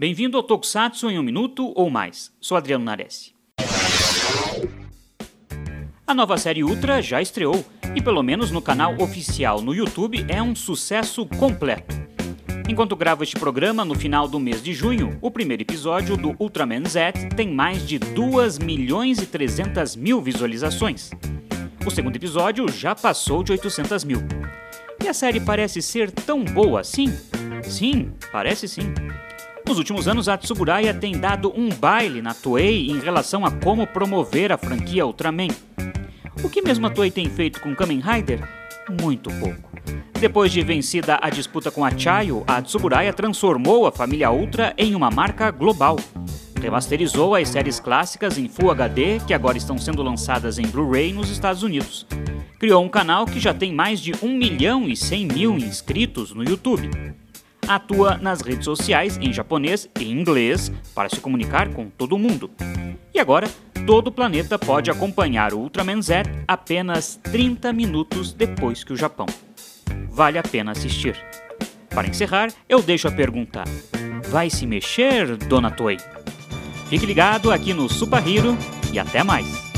Bem-vindo ao Tokusatsu em um minuto ou mais. Sou Adriano Nares. A nova série Ultra já estreou e, pelo menos no canal oficial no YouTube, é um sucesso completo. Enquanto gravo este programa, no final do mês de junho, o primeiro episódio do Ultraman Z tem mais de 2 milhões e 300 mil visualizações. O segundo episódio já passou de 800 mil. E a série parece ser tão boa assim? Sim, parece sim. Nos últimos anos, a Tsuburaya tem dado um baile na Toei em relação a como promover a franquia Ultraman. O que mesmo a Toei tem feito com Kamen Rider? Muito pouco. Depois de vencida a disputa com a Chayo, a Tsuburaya transformou a família Ultra em uma marca global. Remasterizou as séries clássicas em Full HD, que agora estão sendo lançadas em Blu-ray nos Estados Unidos. Criou um canal que já tem mais de 1 milhão e 100 mil inscritos no YouTube. Atua nas redes sociais em japonês e inglês para se comunicar com todo mundo. E agora, todo o planeta pode acompanhar o Ultraman Z apenas 30 minutos depois que o Japão. Vale a pena assistir. Para encerrar, eu deixo a pergunta: vai se mexer, Dona Toei? Fique ligado aqui no Super Hero e até mais!